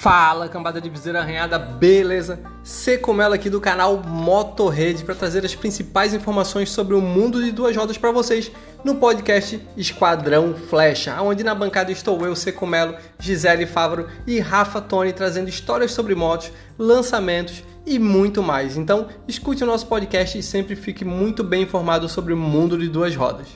Fala, cambada de viseira arranhada, beleza? Se como ela aqui do canal Motorrede para trazer as principais informações sobre o mundo de duas rodas para vocês no podcast Esquadrão Flecha, onde na bancada estou eu, Secomelo, Gisele Favaro e Rafa Tony trazendo histórias sobre motos, lançamentos e muito mais. Então, escute o nosso podcast e sempre fique muito bem informado sobre o mundo de duas rodas.